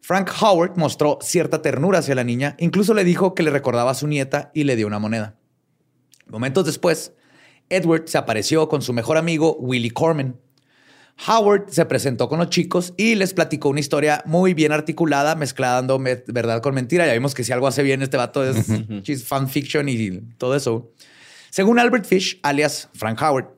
Frank Howard mostró cierta ternura hacia la niña, incluso le dijo que le recordaba a su nieta y le dio una moneda. Momentos después, Edward se apareció con su mejor amigo Willie Corman. Howard se presentó con los chicos y les platicó una historia muy bien articulada, mezclando me- verdad con mentira. Ya vimos que si algo hace bien este vato es fanfiction y todo eso. Según Albert Fish, alias Frank Howard,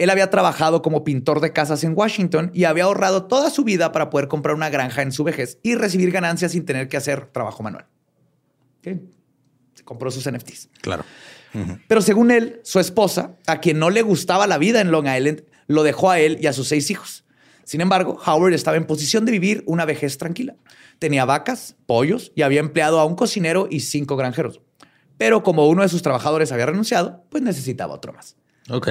él había trabajado como pintor de casas en Washington y había ahorrado toda su vida para poder comprar una granja en su vejez y recibir ganancias sin tener que hacer trabajo manual. Se compró sus NFTs. Claro. Pero según él, su esposa, a quien no le gustaba la vida en Long Island, lo dejó a él y a sus seis hijos. Sin embargo, Howard estaba en posición de vivir una vejez tranquila. Tenía vacas, pollos y había empleado a un cocinero y cinco granjeros. Pero como uno de sus trabajadores había renunciado, pues necesitaba otro más. Ok.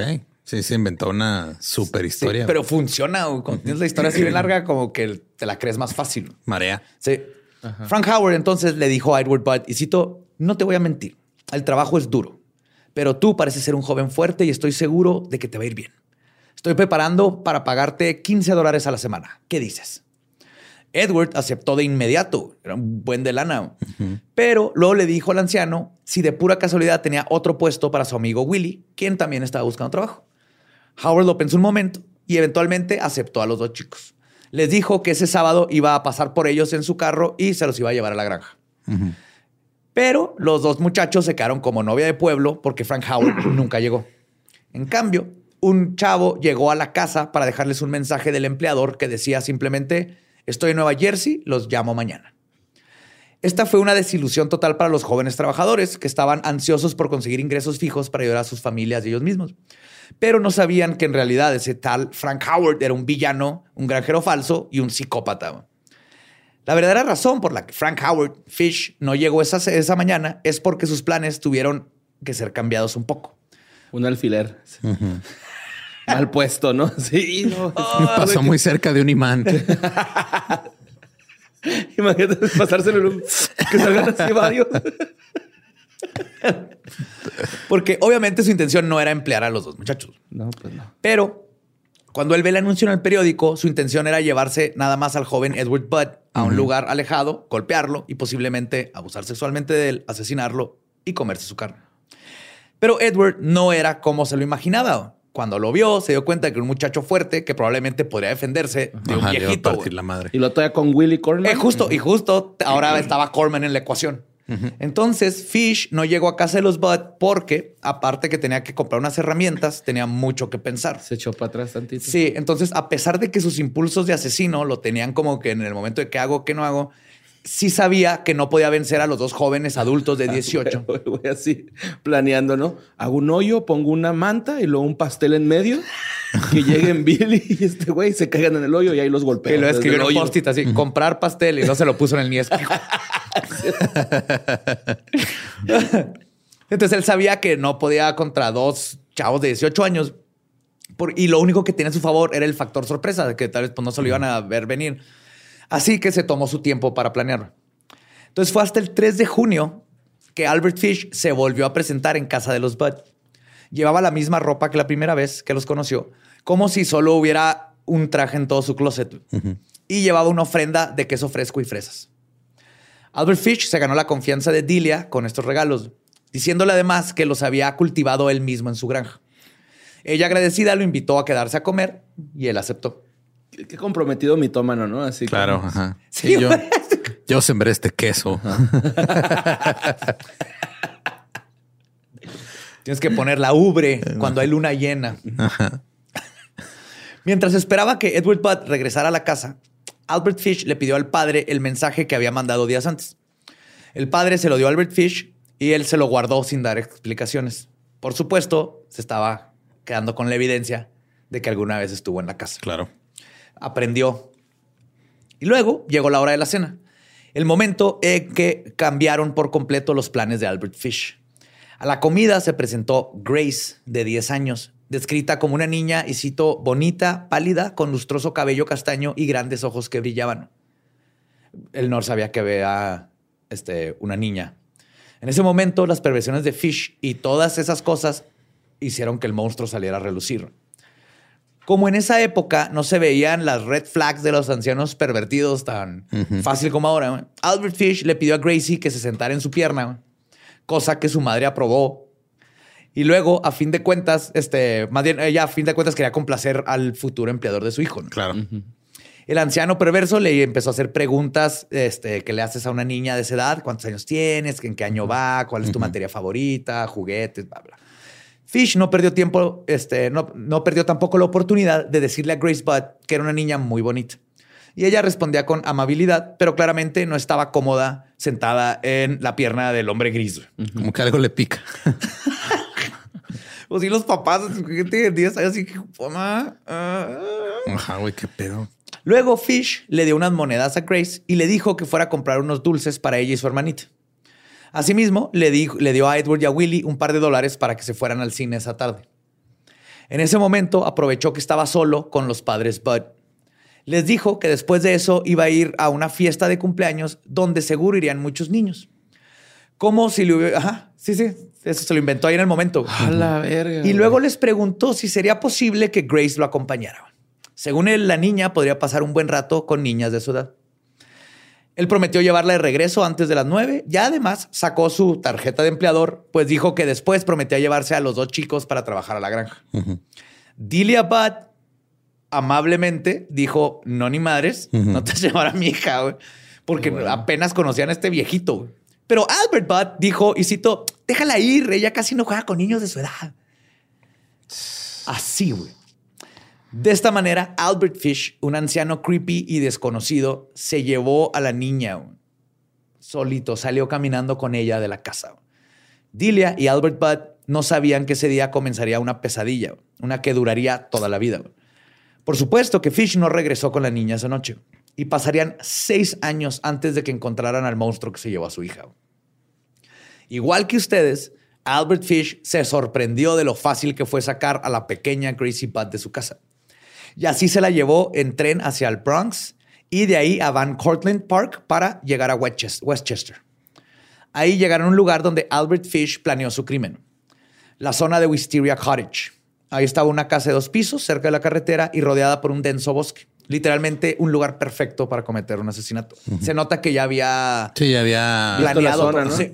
Sí, se inventó una super Sí, historia. pero funciona. Cuando tienes la historia así bien larga, como que te la crees más fácil. Marea. Sí. Frank Howard entonces le dijo a Edward Budd, y cito, no te voy a mentir, el trabajo es duro, pero tú pareces ser un joven fuerte y estoy seguro de que te va a ir bien. Estoy preparando para pagarte 15 dólares a la semana. ¿Qué dices? Edward aceptó de inmediato, era un buen de lana, pero luego le dijo al anciano si de pura casualidad tenía otro puesto para su amigo Willy, quien también estaba buscando trabajo. Howard lo pensó un momento y eventualmente aceptó a los dos chicos. Les dijo que ese sábado iba a pasar por ellos en su carro y se los iba a llevar a la granja. Pero los dos muchachos se quedaron como novia de pueblo porque Frank Howard nunca llegó. En cambio, un chavo llegó a la casa para dejarles un mensaje del empleador que decía simplemente, estoy en Nueva Jersey, los llamo mañana. Esta fue una desilusión total para los jóvenes trabajadores que estaban ansiosos por conseguir ingresos fijos para ayudar a sus familias y ellos mismos. Pero no sabían que en realidad ese tal Frank Howard era un villano, un granjero falso y un psicópata. La verdadera razón por la que Frank Howard Fish no llegó esa, esa mañana es porque sus planes tuvieron que ser cambiados un poco. Un alfiler. Mal puesto, ¿no? Sí, no. Pasó muy cerca de un imán. Imagínate pasárselo en un... que salgan así varios. Porque obviamente su intención no era emplear a los dos muchachos. No, pues no. Pero cuando él ve el anuncio en el periódico, su intención era llevarse nada más al joven Edward Budd a un lugar alejado, golpearlo y posiblemente abusar sexualmente de él, asesinarlo y comerse su carne. Pero Edward no era como se lo imaginaba. Cuando lo vio, se dio cuenta de que era un muchacho fuerte que probablemente podría defenderse de un Ajá, viejito. partir la madre. Y lo toca con Willy Corman. Eh, justo, y justo ahora estaba Corman en la ecuación. Entonces, Fish no llegó a casa de los Bud porque, aparte que tenía que comprar unas herramientas, tenía mucho que pensar. Se echó para atrás tantito. Sí, entonces, a pesar de que sus impulsos de asesino lo tenían como que en el momento de qué hago, qué no hago, sí sabía que no podía vencer a los dos jóvenes adultos de 18. Voy así planeando, ¿no? Hago un hoyo, pongo una manta y luego un pastel en medio. Que lleguen Billy y este güey se caigan en el hoyo y ahí los golpeo. Y lo escribió en post-it así, comprar pastel y no se lo puso en el ni espejo. Entonces él sabía que no podía contra dos chavos de 18 años por- y lo único que tenía a su favor era el factor sorpresa, de que tal vez pues, no se lo iban a ver venir. Así que se tomó su tiempo para planearlo. Entonces fue hasta el 3 de junio que Albert Fish se volvió a presentar en casa de los Bud. Llevaba la misma ropa que la primera vez que los conoció, como si solo hubiera un traje en todo su closet. Y llevaba una ofrenda de queso fresco y fresas. Albert Fish se ganó la confianza de Delia con estos regalos, diciéndole además que los había cultivado él mismo en su granja. Ella agradecida lo invitó a quedarse a comer y él aceptó. Qué comprometido mitómano, ¿no? Así Claro, como- ajá. Sí, Sí, yo, yo sembré este queso. Tienes que poner la ubre cuando hay luna llena. Mientras esperaba que Edward Budd regresara a la casa, Albert Fish le pidió al padre el mensaje que había mandado días antes. El padre se lo dio a Albert Fish y él se lo guardó sin dar explicaciones. Por supuesto, se estaba quedando con la evidencia de que alguna vez estuvo en la casa. Claro. Aprendió. Y luego llegó la hora de la cena. El momento en que cambiaron por completo los planes de Albert Fish. A la comida se presentó Grace, de 10 años, descrita como una niña, y cito, bonita, pálida, con lustroso cabello castaño y grandes ojos que brillaban. Él no sabía que vea este, una niña. En ese momento, las perversiones de Fish y todas esas cosas hicieron que el monstruo saliera a relucir. Como en esa época no se veían las red flags de los ancianos pervertidos tan fácil como ahora, Albert Fish le pidió a Gracie que se sentara en su pierna, cosa que su madre aprobó. Y luego, a fin de cuentas, este, más bien ella a fin de cuentas quería complacer al futuro empleador de su hijo. ¿no? Claro. El anciano perverso le empezó a hacer preguntas este, que le haces a una niña de esa edad. ¿Cuántos años tienes? ¿En qué año va? ¿Cuál es tu materia favorita? Juguetes, bla, bla. Fish no perdió tiempo, este, no, no perdió tampoco la oportunidad de decirle a Grace Budd que era una niña muy bonita. Y ella respondía con amabilidad, pero claramente no estaba cómoda sentada en la pierna del hombre gris. Como que algo le pica. O si los papás, gente de 10 años, así que, mamá. ah". Ajá, güey, qué pedo. Luego Fish le dio unas monedas a Grace y le dijo que fuera a comprar unos dulces para ella y su hermanita. Asimismo, le, dijo- le dio a Edward y a Willie un par de dólares para que se fueran al cine esa tarde. En ese momento aprovechó que estaba solo con los padres Bud. Les dijo que después de eso iba a ir a una fiesta de cumpleaños donde seguro irían muchos niños. Como si le hubiera... Ajá, sí, sí, eso se lo inventó ahí en el momento. A la verga. Y luego les preguntó si sería posible que Grace lo acompañara. Según él, la niña podría pasar un buen rato con niñas de su edad. Él prometió llevarla de regreso antes de las nueve y además sacó su tarjeta de empleador, pues dijo que después prometía llevarse a los dos chicos para trabajar a la granja. Delia Budd amablemente dijo, no ni madres, no te vas a llevar a mi hija, güey", porque apenas conocían a este viejito. Pero Albert Budd dijo, y cito, déjala ir, ella casi no juega con niños de su edad. Así, güey. De esta manera, Albert Fish, un anciano creepy y desconocido, se llevó a la niña solito, salió caminando con ella de la casa. Delia y Albert Budd no sabían que ese día comenzaría una pesadilla, una que duraría toda la vida. Por supuesto que Fish no regresó con la niña esa noche y pasarían seis años antes de que encontraran al monstruo que se llevó a su hija. Igual que ustedes, Albert Fish se sorprendió de lo fácil que fue sacar a la pequeña Gracie Budd de su casa. Y así se la llevó en tren hacia el Bronx y de ahí a Van Cortlandt Park para llegar a Westches- Westchester. Ahí llegaron a un lugar donde Albert Fish planeó su crimen, la zona de Wisteria Cottage. Ahí estaba una casa de dos pisos cerca de la carretera y rodeada por un denso bosque. Literalmente un lugar perfecto para cometer un asesinato. Se nota que ya había Sí, ya había. planeado zona. ¿no? Sí.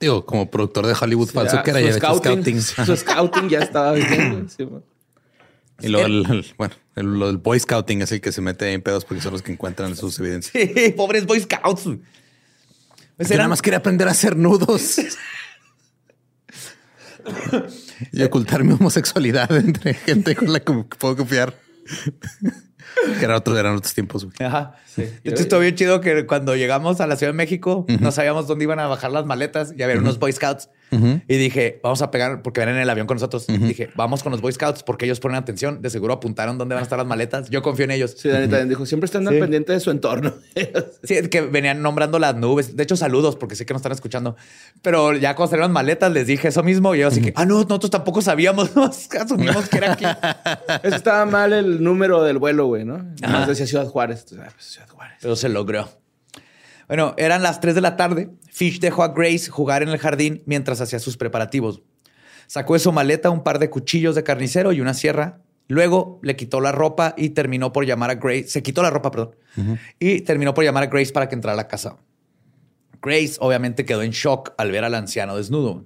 Digo, como productor de Hollywood falso Ya, que era, su ya scouting, scouting. Su scouting ya estaba bien. sí. Y luego, el, el- bueno, el, lo del Boy Scouting es el que se mete en pedos porque son los que encuentran sus evidencias. Sí, pobres Boy Scouts. Pues eran- nada más quería aprender a hacer nudos. y ocultar mi homosexualidad entre gente con la que puedo confiar. que era otro, eran otros tiempos. güey. Ajá. Estuvo bien chido que cuando llegamos a la Ciudad de México no sabíamos dónde iban a bajar las maletas y había unos Boy Scouts. Y dije, vamos a pegar, porque venían en el avión con nosotros. Dije, vamos con los Boy Scouts porque ellos ponen atención. De seguro apuntaron dónde van a estar las maletas. Yo confío en ellos. Sí, Dani también dijo, siempre están al Sí. pendiente de su entorno. Sí, es que venían nombrando las nubes. De hecho, saludos porque sé que nos están escuchando. Pero ya cuando salieron las maletas les dije eso mismo y yo así que, ah, no, nosotros tampoco sabíamos. Nos asumimos que era aquí. Eso estaba mal el número del vuelo, güey, ¿no? Más decía Ciudad Juárez. Entonces, ah, pues, Ciudad Juárez. Pero se logró. Bueno, eran las 3 de la tarde. Fish dejó a Grace jugar en el jardín mientras hacía sus preparativos. Sacó de su maleta un par de cuchillos de carnicero y una sierra. Luego le quitó la ropa y terminó por llamar a Grace. Se quitó la ropa, perdón. Y terminó por llamar a Grace para que entrara a la casa. Grace obviamente quedó en shock al ver al anciano desnudo.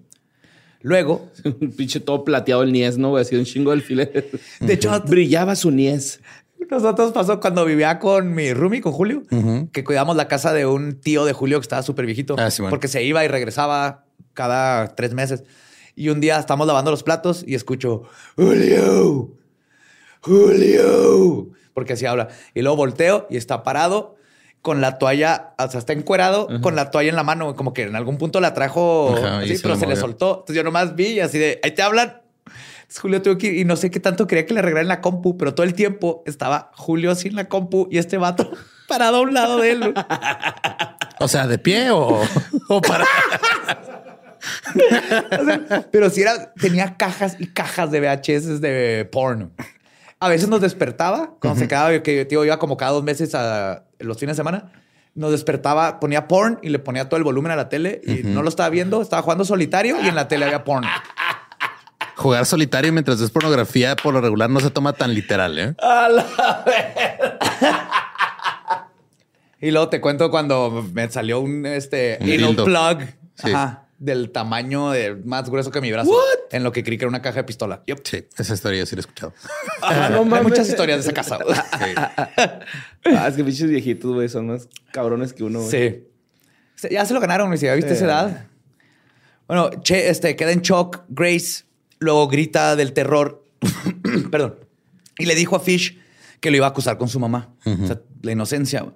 Luego, Un pinche todo plateado el niés, ¿no? güey? Así un chingo del filete. de hecho, Brillaba su niés. Nosotros pasó cuando vivía con mi roomie, con Julio, que cuidamos la casa de un tío de Julio que estaba súper viejito. Ah, sí, bueno. Porque se iba y regresaba cada tres meses. Y un día estamos lavando los platos y escucho, Julio, Julio, porque así habla. Y luego volteo y está parado con la toalla, o sea, está encuerado con la toalla en la mano, como que en algún punto la trajo, Ajá, así, se pero se le movió. soltó. Entonces yo nomás vi y así de, ahí te hablan. Julio tuvo que ir y no sé qué tanto quería que le regalen la compu, pero todo el tiempo estaba Julio sin la compu y este vato parado a un lado de él. O sea, de pie o, o para. O sea, pero si era, tenía cajas y cajas de VHS de porno. A veces nos despertaba cuando se quedaba, que tío iba como cada dos meses a los fines de semana. Nos despertaba, ponía porn y le ponía todo el volumen a la tele y no lo estaba viendo, estaba jugando solitario y en la tele había porn. Jugar solitario mientras es pornografía por lo regular no se toma tan literal, ¿eh? Y luego te cuento cuando me salió un este Un dildo. plug. Sí. Ajá. del tamaño de más grueso que mi brazo. En lo que creí que era una caja de pistola. Yep. Sí, esa historia sí la he escuchado. Ah, no Hay muchas historias de esa casa. Ah, es que pinches viejitos, güey, son más cabrones que uno, güey. Sí. Ya se lo ganaron. Si ya viste Sí. esa edad. Bueno, Che este, queda en shock. Grace luego grita del terror. Perdón. Y le dijo a Fish que lo iba a acusar con su mamá. O sea, la inocencia.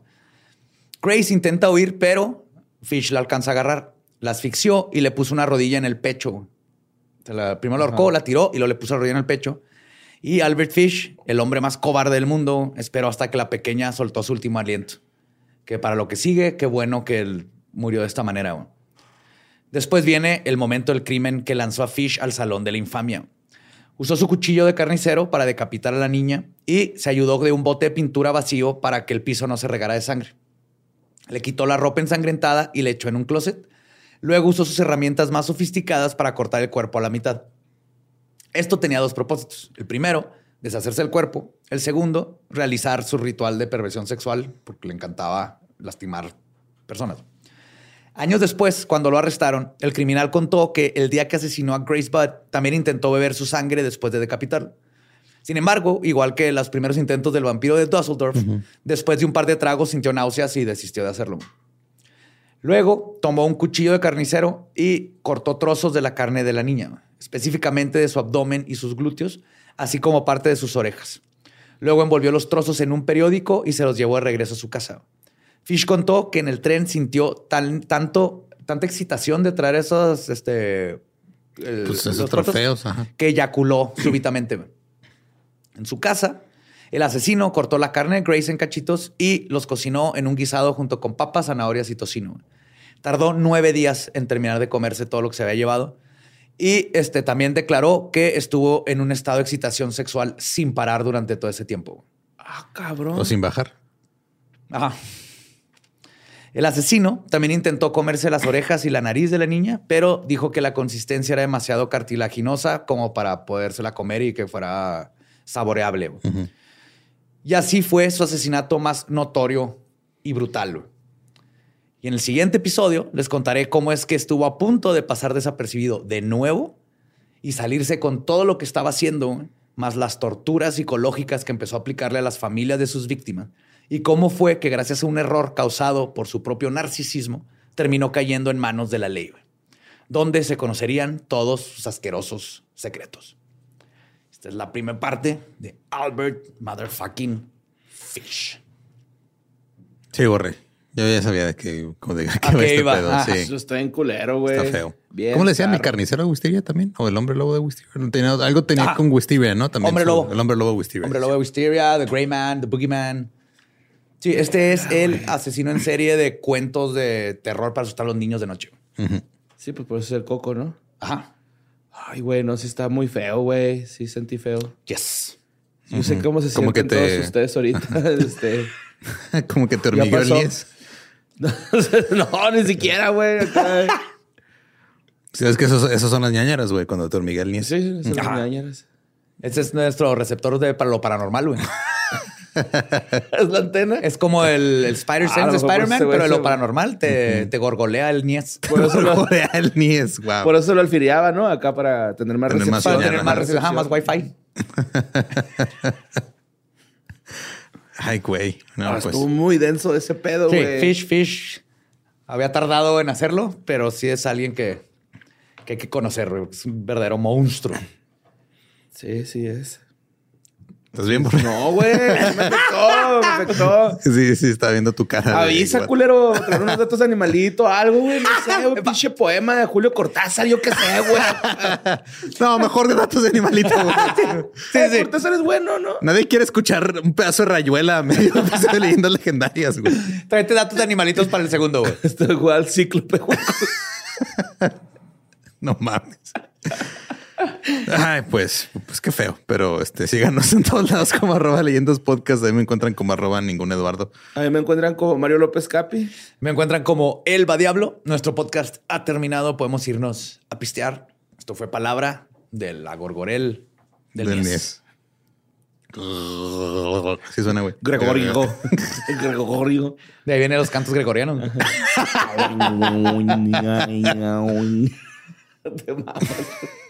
Grace intenta huir, pero Fish la alcanza a agarrar. La asfixió y le puso una rodilla en el pecho. la- primero la ahorcó, la tiró y luego le puso la rodilla en el pecho. Y Albert Fish, el hombre más cobarde del mundo, esperó hasta que la pequeña soltó su último aliento. Que para lo que sigue, qué bueno que él murió de esta manera. Después viene el momento del crimen que lanzó a Fish al salón de la infamia. Usó su cuchillo de carnicero para decapitar a la niña y se ayudó de un bote de pintura vacío para que el piso no se regara de sangre. Le quitó la ropa ensangrentada y le echó en un closet. Luego usó sus herramientas más sofisticadas para cortar el cuerpo a la mitad. Esto tenía dos propósitos. El primero, deshacerse del cuerpo. El segundo, realizar su ritual de perversión sexual, porque le encantaba lastimar personas. Años después, cuando lo arrestaron, el criminal contó que el día que asesinó a Grace Budd, también intentó beber su sangre después de decapitarlo. Sin embargo, igual que los primeros intentos del vampiro de Dusseldorf, después de un par de tragos sintió náuseas y desistió de hacerlo. Luego tomó un cuchillo de carnicero y cortó trozos de la carne de la niña, específicamente de su abdomen y sus glúteos, así como parte de sus orejas. Luego envolvió los trozos en un periódico y se los llevó de regreso a su casa. Fish contó que en el tren sintió tan, tanto, tanta excitación de traer esos, este, el- Pues esos los trozos trofeos, ajá. que eyaculó súbitamente. En su casa, el asesino cortó la carne de Grace en cachitos y los cocinó en un guisado junto con papas, zanahorias y tocino. Tardó nueve días en terminar de comerse todo lo que se había llevado. Y este, también declaró que estuvo en un estado de excitación sexual sin parar durante todo ese tiempo. Ah, cabrón. O sin bajar. Ajá. El asesino también intentó comerse las orejas y la nariz de la niña, pero dijo que la consistencia era demasiado cartilaginosa como para podérsela comer y que fuera saboreable. Y así fue su asesinato más notorio y brutal. Y en el siguiente episodio les contaré cómo es que estuvo a punto de pasar desapercibido de nuevo y salirse con todo lo que estaba haciendo, más las torturas psicológicas que empezó a aplicarle a las familias de sus víctimas. Y cómo fue que gracias a un error causado por su propio narcisismo, terminó cayendo en manos de la ley, donde se conocerían todos sus asquerosos secretos. Esta es la primera parte de Albert Motherfucking Fish. Sí, borré. Yo ya sabía de que, de, que ¿A iba qué este iba? pedo, Ah, sí. Eso está en culero, güey. Está feo. Bien ¿Cómo le decían el zarro. carnicero de Wisteria también? O el hombre lobo de Wisteria. Tenía- algo tenía Ah. con Wisteria, ¿no? También Hombre su- lobo. El hombre lobo de Wisteria. Hombre Lobo de Wisteria, The Grey Man, The Boogeyman. Sí, este es el asesino en serie de cuentos de terror para asustar a los niños de noche. Sí, pues por eso es el coco, ¿no? Ajá. Ay, güey, no, sí está muy feo, güey. Sí sentí feo. Yes. Yo sé cómo se sienten que te- todos ustedes ahorita. este... Como que te hormigueó el pasó. niés. no, ni siquiera, güey. acá. Sí, es que esos, esos son las ñañaras, güey, cuando te hormiguea el niés. Sí, son las ñañaras. Este es nuestro receptor de para lo paranormal, güey. ¿Es la antena? Es como el, el Spider Ah, a Sense lo de mejor por Spider-Man, eso, pero de lo eso- paranormal te, te gorgolea el niés. Por eso, lo, el niés, wow. por eso lo alfiliaba, ¿no? Acá para tener más Tener más recepción. Para tener más, recepción, ajá, más wifi. Ay, güey. No, Ah, pues. Estuvo muy denso ese pedo, Sí, güey. Fish, Fish. Había tardado en hacerlo, pero sí es alguien que, que hay que conocer. Es un verdadero monstruo. Sí, sí es. ¿Estás bien, borre? No, güey. Me afectó, me afectó. Sí, sí, está viendo tu cara. Avisa, culero. Traer unos datos de animalito, algo, güey. No sé, un pinche poema de Julio Cortázar, yo qué sé, güey. No, mejor de datos de animalito. güey. Sí, sí. Cortázar es bueno, ¿no? Nadie quiere escuchar un pedazo de rayuela a medio de leyendas legendarias, güey. Tráete datos de animalitos para el segundo, güey. Esto igual cíclope, güey. No mames. Ay, pues, pues qué feo. Pero este, síganos en todos lados como arroba leyendas podcast. Ahí me encuentran como arroba ningún Eduardo. A mí me encuentran como Mario López Capi. Me encuentran como Elba Diablo. Nuestro podcast ha terminado. Podemos irnos a pistear. Esto fue palabra de la Gorgorel del, Del Nies. Nies. Así suena, güey. Gregorio. Gregorio. De ahí vienen los cantos gregorianos. Te mamas.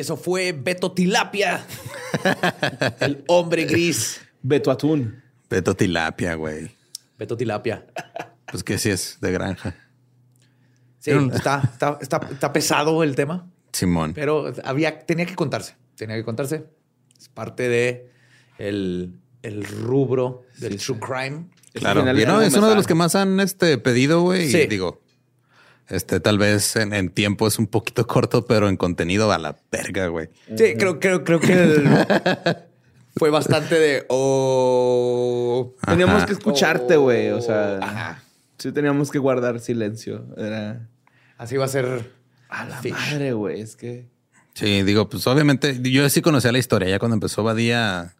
Y eso fue Beto Tilapia, el hombre gris. Beto Atún. Beto tilapia, güey. Beto Tilapia. Pues que sí es de granja. Sí, está, está, está, está pesado el tema, Simón. pero había, tenía que contarse. Tenía que contarse. Es parte de el, el rubro del true crime. Claro. Y no, es uno de los que más han este, pedido, güey. Sí. Y digo, este, tal vez en, en tiempo es un poquito corto, pero en contenido a la verga, güey. Sí, creo, creo, creo que el- fue bastante de oh. Teníamos que escucharte, güey. O sea, Ajá. sí teníamos que guardar silencio. Era Así va a ser. a la Fish. madre, güey. Es que Sí, digo, pues obviamente yo sí conocía la historia. Ya cuando empezó Badía,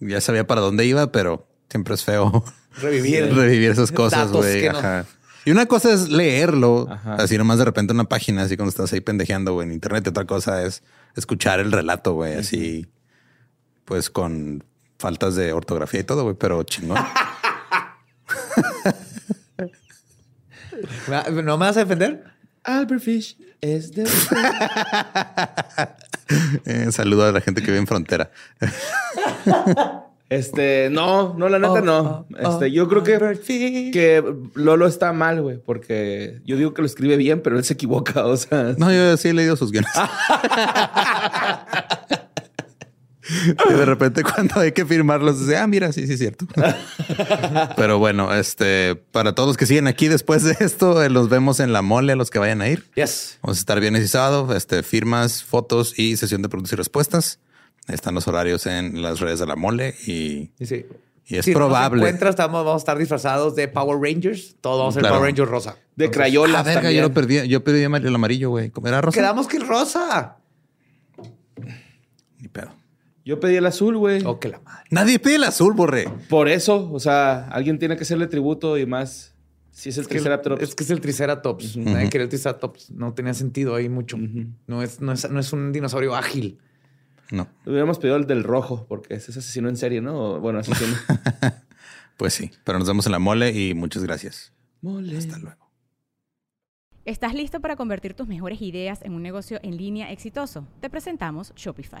ya sabía para dónde iba, pero siempre es feo Revivir. revivir esas cosas, güey. no- Ajá. Y una cosa es leerlo, Ajá. así nomás de repente una página, así cuando estás ahí pendejeando, güey, en internet. Y otra cosa es escuchar el relato, güey, así, pues con faltas de ortografía y todo, güey, pero chingón. ¿No me vas a defender? Albert Fish es de Eh, saludo a la gente que vive en frontera. Este, no, no, la neta Oh, no. oh, Este, oh, yo creo que, que Lolo está mal, güey, porque yo digo que lo escribe bien, pero él se equivoca. O sea, No, yo sí he leído sus guiones. y de repente cuando hay que firmarlos, dice, ah, mira, sí, sí es cierto. Pero bueno, este, para todos los que siguen aquí después de esto, eh, los vemos en la mole a los que vayan a ir. Yes. Vamos a estar viernes y sábado, este, firmas, fotos y sesión de preguntas y respuestas. Están los horarios en las redes de la mole y, Y sí. y es Si probable. Nos encuentras, estamos, vamos a estar disfrazados de Power Rangers. Todos vamos a ser Claro. Power Rangers rosa. de Entonces, Crayola. Ah, verga, yo lo perdí. Yo pedí el amarillo, güey. ¿Cómo era rosa? Quedamos que el rosa. Ni pedo. Yo pedí el azul, güey. Oh, que la madre. Nadie pide el azul, borre. Por eso, o sea, alguien tiene que hacerle tributo y más si es el Es que, Triceratops. es que es el Triceratops. Nadie quería el Triceratops. No tenía sentido ahí mucho. no, es, no, es, no es un dinosaurio ágil. No, Hubiéramos pedido el del rojo, porque ese es asesino en serie, ¿no? Bueno, asesino. pues sí. Pero nos vemos en la mole y muchas gracias. Mole. Hasta luego. ¿Estás listo para convertir tus mejores ideas en un negocio en línea exitoso? Te presentamos Shopify.